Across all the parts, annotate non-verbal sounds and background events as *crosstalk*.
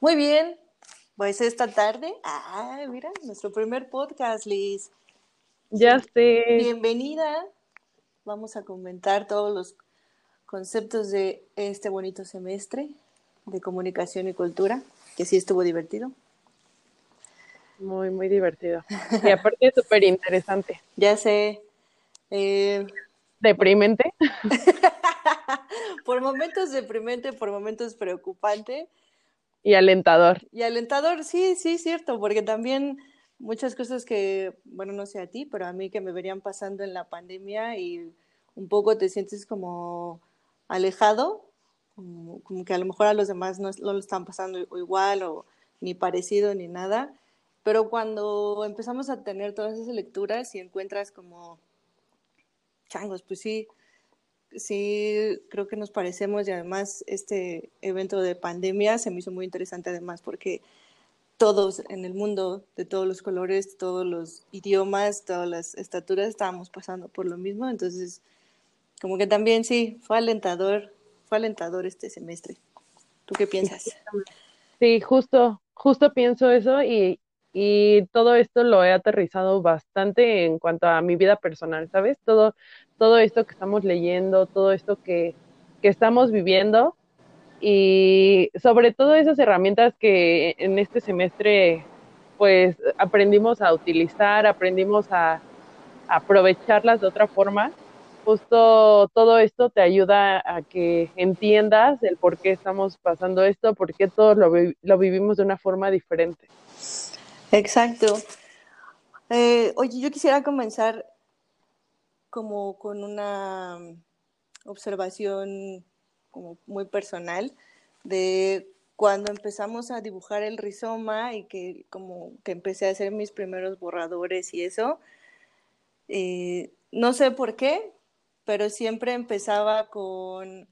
Muy bien, pues esta tarde, ah, mira, nuestro primer podcast, Liz. Ya sé. Bienvenida. Vamos a comentar todos los conceptos de este bonito semestre de comunicación y cultura, que sí estuvo divertido. Muy, muy divertido. Y aparte *laughs* súper interesante. Ya sé. Eh, Deprimente. *laughs* por momentos deprimente, por momentos preocupante. Y alentador. Y alentador, sí, sí, cierto, porque también muchas cosas que, bueno, no sé a ti, pero a mí que me verían pasando en la pandemia y un poco te sientes como alejado, como, que a lo mejor a los demás no, no, lo están pasando igual o ni parecido ni nada, pero cuando empezamos a tener todas esas lecturas y encuentras como changos, pues sí, sí, creo que nos parecemos y además este evento de pandemia se me hizo muy interesante además porque todos en el mundo, de todos los colores, todos los idiomas, todas las estaturas, estábamos pasando por lo mismo, entonces como que también sí, fue alentador, fue alentador este semestre. ¿Tú qué piensas? Sí, justo, justo pienso eso y, y todo esto lo he aterrizado bastante en cuanto a mi vida personal, ¿sabes? Todo, todo esto que estamos leyendo, todo esto que, que estamos viviendo y sobre todo esas herramientas que en este semestre pues aprendimos a utilizar, aprendimos a, aprovecharlas de otra forma. Justo todo esto te ayuda a que entiendas el por qué estamos pasando esto, por qué todos lo, lo vivimos de una forma diferente. Exacto. Eh, oye, yo quisiera comenzar como con una observación como muy personal de cuando empezamos a dibujar el rizoma y que como que empecé a hacer mis primeros borradores y eso, eh, no sé por qué, pero siempre empezaba con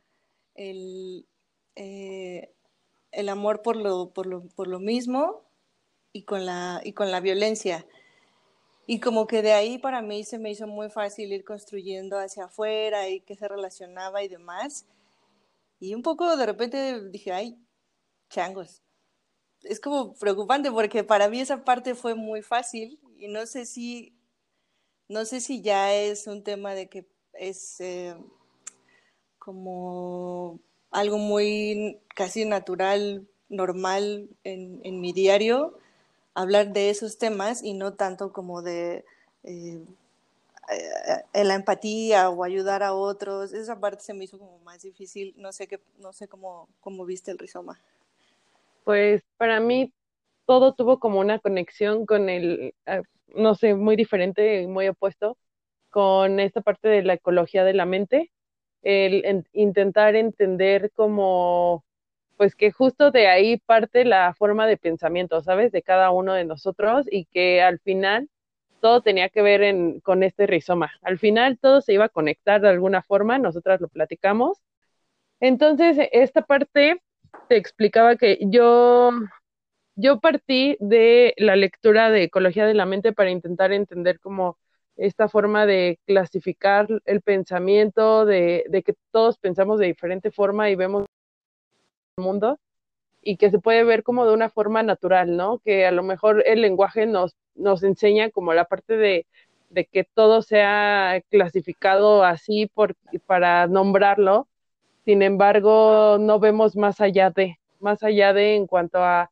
el, eh, el amor por lo, por, lo, por lo mismo y con la, y con la violencia. Y como que de ahí para mí se me hizo muy fácil ir construyendo hacia afuera y qué se relacionaba y demás. Y un poco de repente dije, ay, changos. Es como preocupante porque para mí esa parte fue muy fácil y no sé si, no sé si ya es un tema de que es eh, como algo muy casi natural, normal en, en mi diario hablar de esos temas y no tanto como de eh, eh, la empatía o ayudar a otros. Esa parte se me hizo como más difícil. No sé qué, no sé cómo, cómo viste el rizoma. Pues para mí todo tuvo como una conexión con el, ah, no sé, muy diferente, muy opuesto, con esta parte de la ecología de la mente, el intentar entender como pues que justo de ahí parte la forma de pensamiento, ¿sabes? De cada uno de nosotros y que al final todo tenía que ver con este rizoma. Al final todo se iba a conectar de alguna forma, nosotras lo platicamos. Entonces, esta parte te explicaba que yo, yo partí de la lectura de Ecología de la Mente para intentar entender cómo esta forma de clasificar el pensamiento, de, de que todos pensamos de diferente forma y vemos mundo y que se puede ver como de una forma natural, ¿no? Que a lo mejor el lenguaje nos, nos enseña como la parte de, que todo sea clasificado así por, para nombrarlo, sin embargo, no vemos más allá de, más allá de en cuanto a,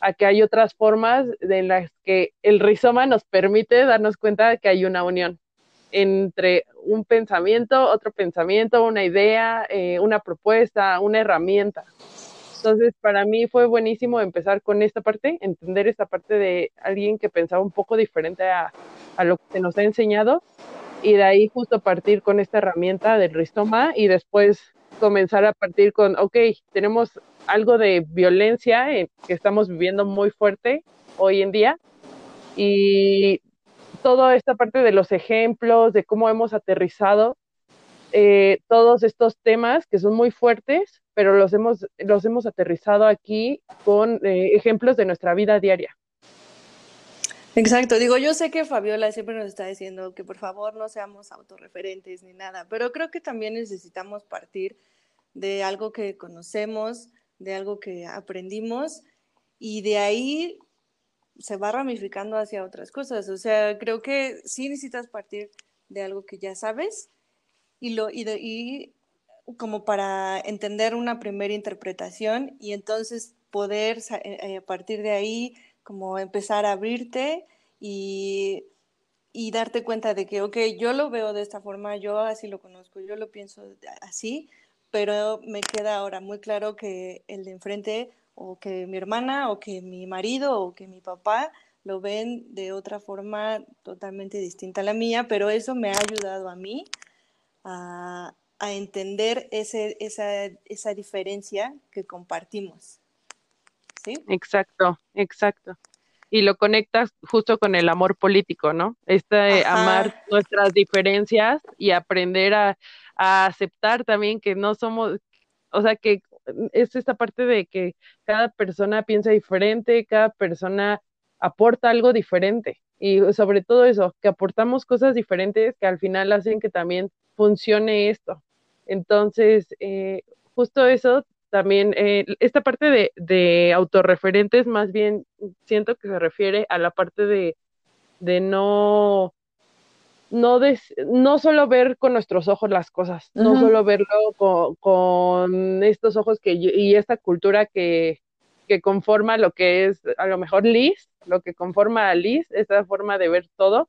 a que hay otras formas en las que el rizoma nos permite darnos cuenta de que hay una unión entre un pensamiento, otro pensamiento, una idea, eh, una propuesta, una herramienta. Entonces, para mí fue buenísimo empezar con esta parte, entender esta parte de alguien que pensaba un poco diferente a, a lo que se nos ha enseñado y de ahí justo partir con esta herramienta del ristoma y después comenzar a partir con, ok, tenemos algo de violencia que estamos viviendo muy fuerte hoy en día y toda esta parte de los ejemplos, de cómo hemos aterrizado eh, todos estos temas que son muy fuertes, pero los hemos, los hemos aterrizado aquí con eh, ejemplos de nuestra vida diaria. Exacto, digo, yo sé que Fabiola siempre nos está diciendo que por favor no seamos autorreferentes ni nada, pero creo que también necesitamos partir de algo que conocemos, de algo que aprendimos y de ahí se va ramificando hacia otras cosas. O sea, creo que sí necesitas partir de algo que ya sabes y, lo, y, y como para entender una primera interpretación y entonces poder eh, eh, a partir de ahí como empezar a abrirte y, y, darte cuenta de que, ok, yo lo veo de esta forma, yo así lo conozco, yo lo pienso así, pero me queda ahora muy claro que el de enfrente o que mi hermana o que mi marido o que mi papá lo ven de otra forma totalmente distinta a la mía, pero eso me ha ayudado a mí a, a entender ese, esa, esa diferencia que compartimos. ¿Sí? Exacto, exacto. Y lo conectas justo con el amor político, ¿no? Este amar nuestras diferencias y aprender a, a aceptar también que no somos, o sea, que es esta parte de que cada persona piensa diferente, cada persona aporta algo diferente y sobre todo eso, que aportamos cosas diferentes que al final hacen que también funcione esto. Entonces, eh, justo eso también, eh, esta parte de, de, autorreferentes más bien siento que se refiere a la parte de, de no no, no solo ver con nuestros ojos las cosas, no solo verlo con, estos ojos que, y esta cultura que, que, conforma lo que es a lo mejor Liz, lo que conforma a Liz, esta forma de ver todo,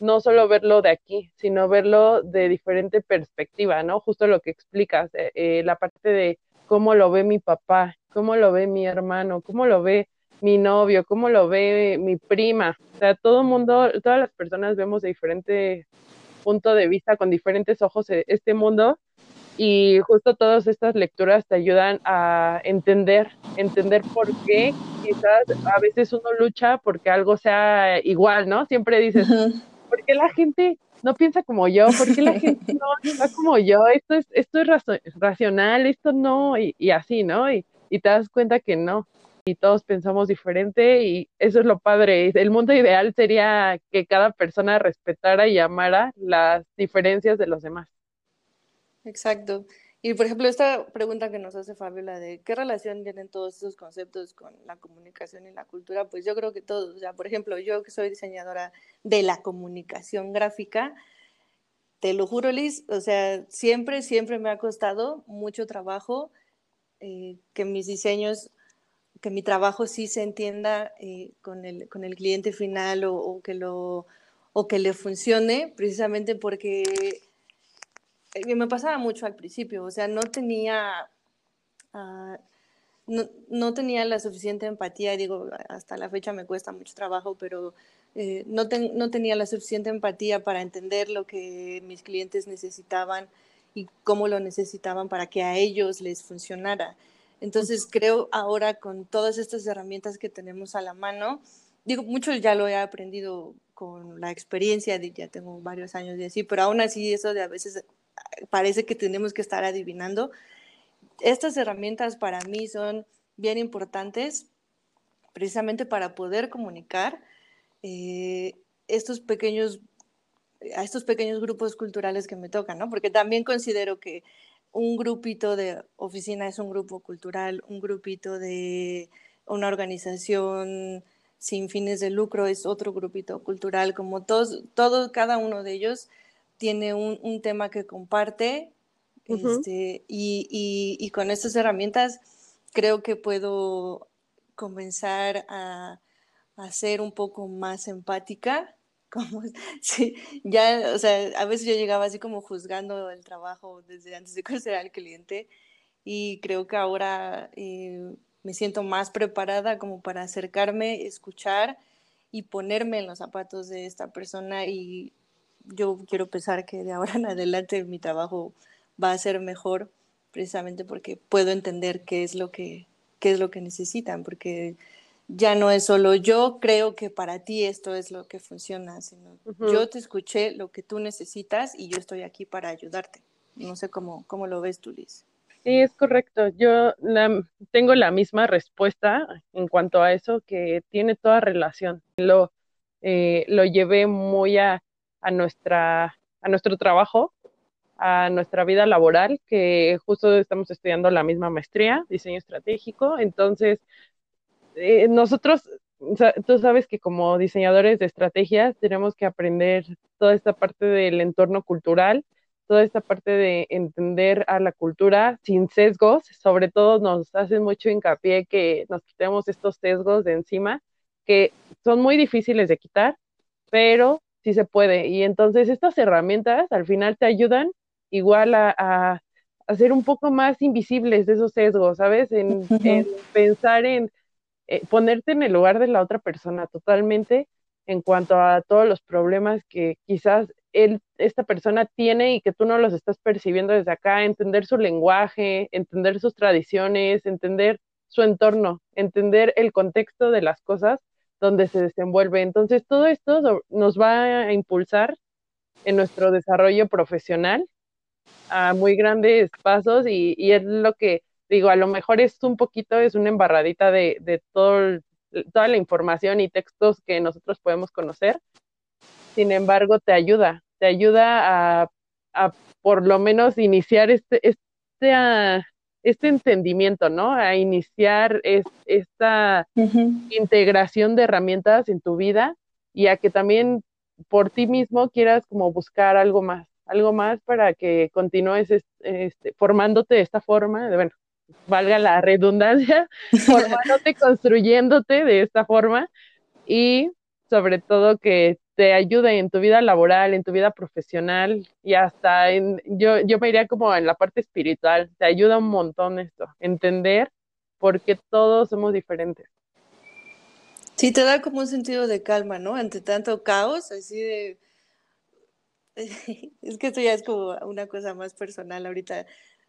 no solo verlo de aquí, sino verlo de diferente perspectiva, ¿no? Justo lo que explicas, eh, eh, la parte de cómo lo ve mi papá, cómo lo ve mi hermano, cómo lo ve mi novio, cómo lo ve mi prima. O sea, todo mundo, todas las personas vemos de diferente punto de vista, con diferentes ojos e, este mundo y justo todas estas lecturas te ayudan a entender, entender por qué quizás a veces uno lucha porque algo sea igual, ¿no? Siempre dices, ¿por qué la gente no piensa como yo? ¿Por qué la gente *laughs* no está como yo? Esto es, esto es racional, esto no, y, y así, ¿no? Y, y te das cuenta que no, y todos pensamos diferente y eso es lo padre. El mundo ideal sería que cada persona respetara y amara las diferencias de los demás. Exacto. Y por ejemplo, esta pregunta que nos hace Fabiola de qué relación tienen todos esos conceptos con la comunicación y la cultura, pues yo creo que todos, o por ejemplo, yo que soy diseñadora de la comunicación gráfica, te lo juro, Liz, o sea, siempre, siempre me ha costado mucho trabajo eh, que mis diseños que mi trabajo sí se entienda eh, con, el, con, el, cliente final o, que lo, o que le funcione, precisamente porque me pasaba mucho al principio, o sea, no tenía, uh, no, no, tenía la suficiente empatía, digo, hasta la fecha me cuesta mucho trabajo, pero eh, no, ten, no tenía la suficiente empatía para entender lo que mis clientes necesitaban y cómo lo necesitaban para que a ellos les funcionara. Entonces creo ahora con todas estas herramientas que tenemos a la mano, digo, mucho ya lo he aprendido con la experiencia, de, ya tengo varios años de así, pero aún así eso de a veces parece que tenemos que estar adivinando. Estas herramientas para mí son bien importantes precisamente para poder comunicar eh, estos pequeños a estos pequeños grupos culturales que me tocan, ¿no? Porque también considero que un grupito de oficina es un grupo cultural, un grupito de una organización sin fines de lucro es otro grupito cultural, como todos, todo, cada uno de ellos tiene un, tema que comparte este, y, con estas herramientas creo que puedo comenzar a, a ser un poco más empática *laughs* como, sí, ya, o sea, a veces yo llegaba así como juzgando el trabajo desde antes de *laughs* conocer al cliente y creo que ahora eh, me siento más preparada como para acercarme, escuchar y ponerme en los zapatos de esta persona y yo quiero pensar que de ahora en *laughs* adelante mi trabajo va a ser mejor precisamente porque puedo entender qué es lo que, qué es lo que necesitan, porque ya no es solo yo creo que para ti esto es lo que funciona, sino yo te escuché lo que tú necesitas y yo estoy aquí para ayudarte. No sé cómo, cómo lo ves tú, Liz. Sí, es correcto. Yo tengo la misma respuesta en cuanto a eso, que tiene toda relación. Lo, eh, lo llevé muy a, a, nuestra, a nuestro trabajo, a nuestra vida laboral, que justo estamos estudiando la misma maestría, diseño estratégico. Entonces, eh, nosotros, tú sabes que como diseñadores de estrategias tenemos que aprender toda esta parte del entorno cultural, toda esta parte de entender a la cultura sin sesgos, sobre todo nos hacen mucho hincapié que nos quitemos estos sesgos de encima, que son muy difíciles de quitar, pero sí se puede. Y entonces estas herramientas al final te ayudan igual a, a, ser un poco más invisibles de esos sesgos, ¿sabes? En, pensar en eh, ponerte en el lugar de la otra persona totalmente en cuanto a todos los problemas que quizás él, esta persona tiene y que tú no los estás percibiendo desde acá, entender su lenguaje, entender sus tradiciones, entender su entorno, entender el contexto de las cosas donde se desenvuelve. Entonces, todo esto nos va a impulsar en nuestro desarrollo profesional a muy grandes pasos y, es lo que digo, a lo mejor es un poquito, es una embarradita de, todo, toda la información y textos que nosotros podemos conocer. Sin embargo, te ayuda, te ayuda a, a por lo menos iniciar este, este, este entendimiento, ¿no? A iniciar esta integración de herramientas en tu vida y a que también por ti mismo quieras como buscar algo más, algo más para que continúes este, formándote de esta forma, de, bueno, valga la redundancia, *laughs* formándote, construyéndote de esta forma y sobre todo que te ayude en tu vida laboral, en tu vida profesional y hasta en, yo, yo me iría como en la parte espiritual, te ayuda un montón esto, entender por qué todos somos diferentes. Sí, te da como un sentido de calma, ¿no? Ante tanto caos, así de... *laughs* Es que esto ya es como una cosa más personal ahorita.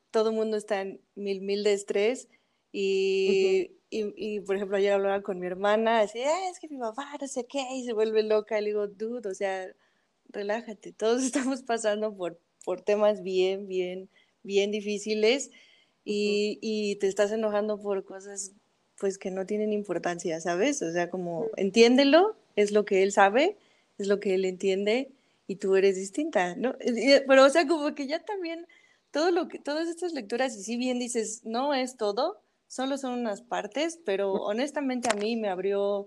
Todo el mundo está en mil, mil de estrés y, y, y, por ejemplo, ayer hablaba con mi hermana, ah, es que mi papá no sé qué, y se vuelve loca. Y le digo, dude, o sea, relájate, *laughs* todos estamos pasando por, por temas bien, bien, bien difíciles y, y, te estás enojando por cosas pues que no tienen importancia, ¿sabes? O sea, como entiéndelo, es lo que él sabe, es lo que él entiende y tú eres distinta, ¿no? Pero o sea, como que ya también todo lo que todas estas lecturas y si bien dices, no es todo, solo son unas partes, pero honestamente a mí me abrió,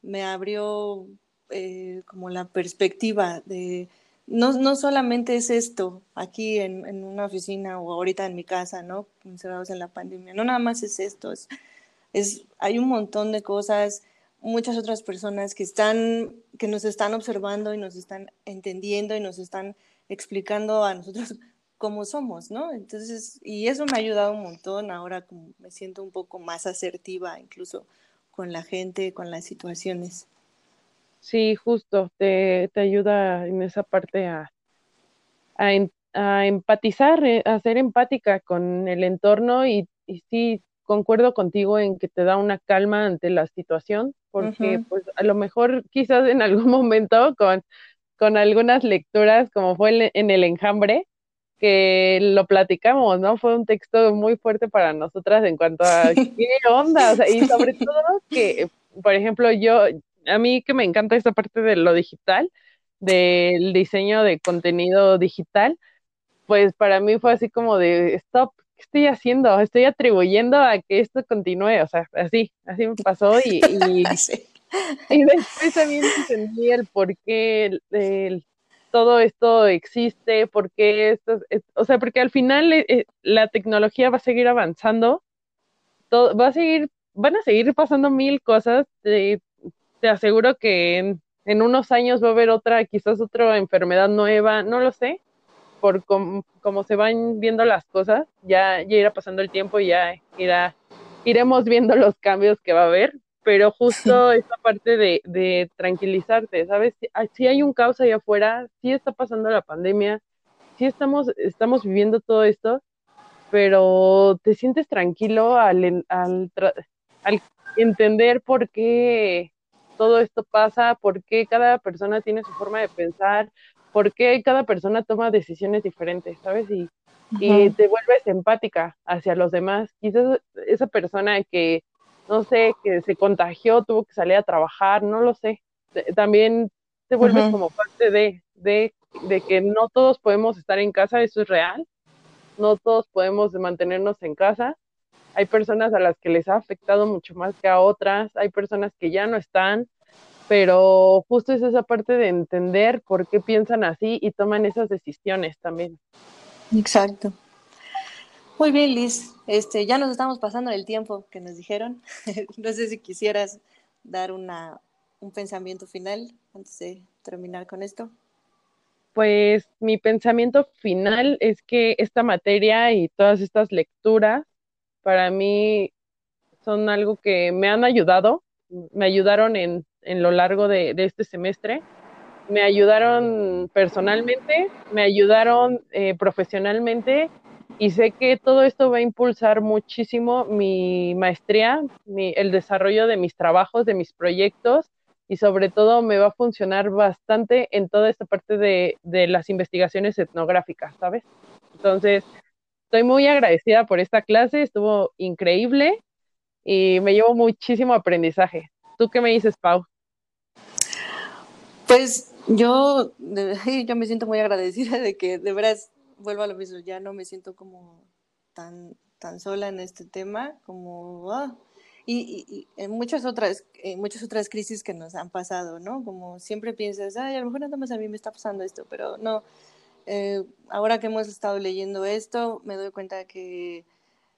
me abrió eh, como la perspectiva de, no, no solamente es esto aquí en, en, una oficina o ahorita en mi casa, ¿no? Encerrados en la pandemia, no nada más es esto, es, es, hay un montón de cosas, muchas otras personas que están, que nos están observando y nos están entendiendo y nos están explicando a nosotros como somos, ¿no? Entonces, y eso me ha ayudado un montón, ahora como me siento un poco más asertiva incluso con la gente, con las situaciones. Sí, justo, te, te ayuda en esa parte a, a, empatizar, eh, a ser empática con el entorno y, y, sí, concuerdo contigo en que te da una calma ante la situación, porque pues a lo mejor quizás en algún *laughs* momento con, con algunas lecturas, como fue en el enjambre, que lo platicamos, ¿no? Fue un texto muy fuerte para nosotras en cuanto a qué onda, o sea, y sobre *laughs* todo que, por ejemplo, yo, a mí que me encanta esta parte de lo digital, del diseño de contenido digital, pues para mí fue así como de, stop, ¿qué estoy haciendo? Estoy atribuyendo a que esto continúe, o sea, así, así me pasó y, y, *laughs* y después también entendí el por qué el todo esto existe, porque esto, o sea, porque al final eh, eh, la tecnología va a seguir avanzando, todo, va a seguir, van a seguir pasando mil cosas, te, aseguro que en, unos años va a haber otra, quizás otra enfermedad nueva, no lo sé, por cómo, se van viendo las cosas, ya, ya irá pasando el tiempo y ya irá, iremos viendo los cambios que va a haber, pero *laughs* justo esa parte de, de tranquilizarte, ¿sabes? Si hay un caos allá afuera, sí está pasando la pandemia, sí estamos, estamos viviendo todo esto, pero te sientes tranquilo al, al, al entender por qué todo esto pasa, por qué cada persona tiene su forma de pensar, por qué cada persona toma decisiones diferentes, ¿sabes? Y, y te vuelves empática hacia los demás. Quizás esa persona que no sé, que se contagió, tuvo que salir a trabajar, no lo sé. También te vuelves como parte de, de, de, que no todos podemos estar en casa, eso es real, no todos podemos mantenernos en casa, Hay personas a las que les ha afectado mucho más que a otras, hay personas que ya no están, pero justo es esa parte de entender por qué piensan así y toman esas decisiones también. Exacto. Muy bien, Liz. Este, ya nos estamos pasando el tiempo que nos dijeron. *laughs* no sé si quisieras dar una, un pensamiento final antes de terminar con esto. Pues mi pensamiento final es que esta materia y todas estas lecturas para mí son algo que me han ayudado, me ayudaron en, en lo largo de, de, este semestre, me ayudaron personalmente, me ayudaron eh, profesionalmente y sé que todo esto va a impulsar muchísimo mi maestría, mi, el desarrollo de mis trabajos, de mis proyectos y sobre todo me va a funcionar bastante en toda esta parte de, de las investigaciones etnográficas, ¿sabes? Entonces, estoy muy agradecida por esta clase, estuvo increíble y me llevo muchísimo aprendizaje. ¿Tú qué me dices, Pau? Pues yo, *laughs* yo me siento muy agradecida de que de veras vuelvo a lo mismo, ya no me siento como tan, tan sola en este tema, como... Ah, y, y, en muchas otras, en muchas otras crisis que nos han pasado, ¿no? Como siempre piensas, ay, a lo mejor nada más a mí me está pasando esto, pero no. Eh, ahora que hemos estado leyendo esto, me doy cuenta que,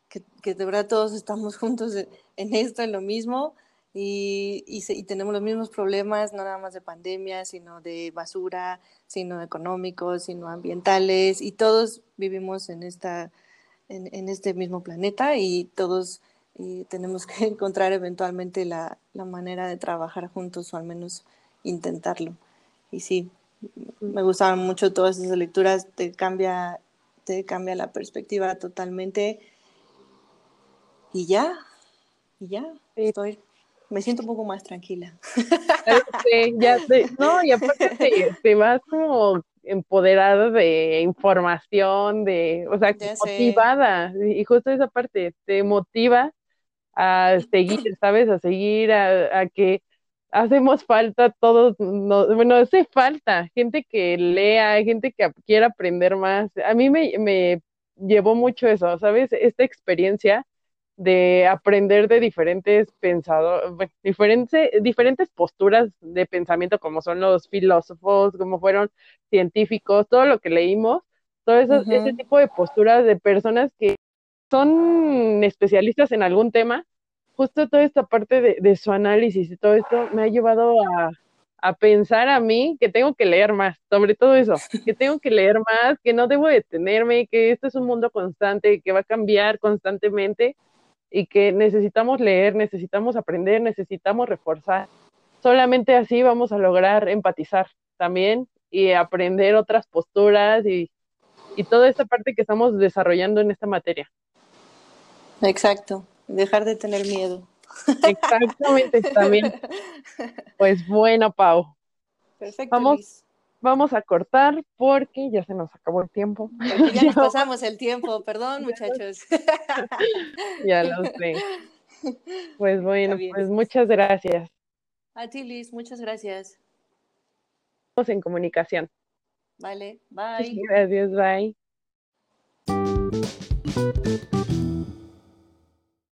que, que de verdad todos estamos *laughs* juntos en esto, en lo mismo, y, y, y, tenemos los mismos problemas, no nada más de pandemia, sino de basura, sino económicos, sino ambientales, y todos vivimos en, esta, en, en este mismo planeta y todos y tenemos que *laughs* encontrar eventualmente la, la, manera de trabajar juntos o al menos intentarlo. Y sí, me gustaban mucho todas esas lecturas, te cambia, te cambia la perspectiva totalmente. Y ya, y ya, estoy, me siento un poco más tranquila. Sí, ya no, y aparte te, te vas como empoderada de información, de, o sea, motivada, y justo esa parte te motiva a seguir, ¿sabes? A seguir, a, a que hacemos falta todos, no, bueno, hace falta gente que lea, gente que quiera aprender más. A mí me, me llevó mucho eso, ¿sabes? Esta experiencia de aprender de diferentes pensadores, bueno, diferentes, diferentes posturas de pensamiento, como son los filósofos, como fueron científicos, todo lo que leímos, todo eso, uh -huh. ese tipo de posturas de personas que son especialistas en algún tema, justo toda esta parte de, de su análisis y todo esto me ha llevado a, a, pensar a mí que tengo que leer más, sobre todo eso, *laughs* que tengo que leer más, que no debo detenerme, que esto es un mundo constante, que va a cambiar constantemente y que necesitamos leer, necesitamos aprender, necesitamos reforzar. Solamente así vamos a lograr empatizar también y aprender otras posturas y, y toda esta parte que estamos desarrollando en esta materia. Exacto, dejar de tener miedo. Exactamente, también. *laughs* Pues bueno, Pau. Perfecto. Vamos, Luis. Vamos a cortar porque ya se nos acabó el tiempo. Porque ya nos *laughs* pasamos el tiempo, perdón, muchachos. *laughs* ya lo sé. *laughs* Pues bueno, pues muchas gracias. A ti, Liz, muchas gracias. Estamos en comunicación. Vale, bye. Gracias, bye.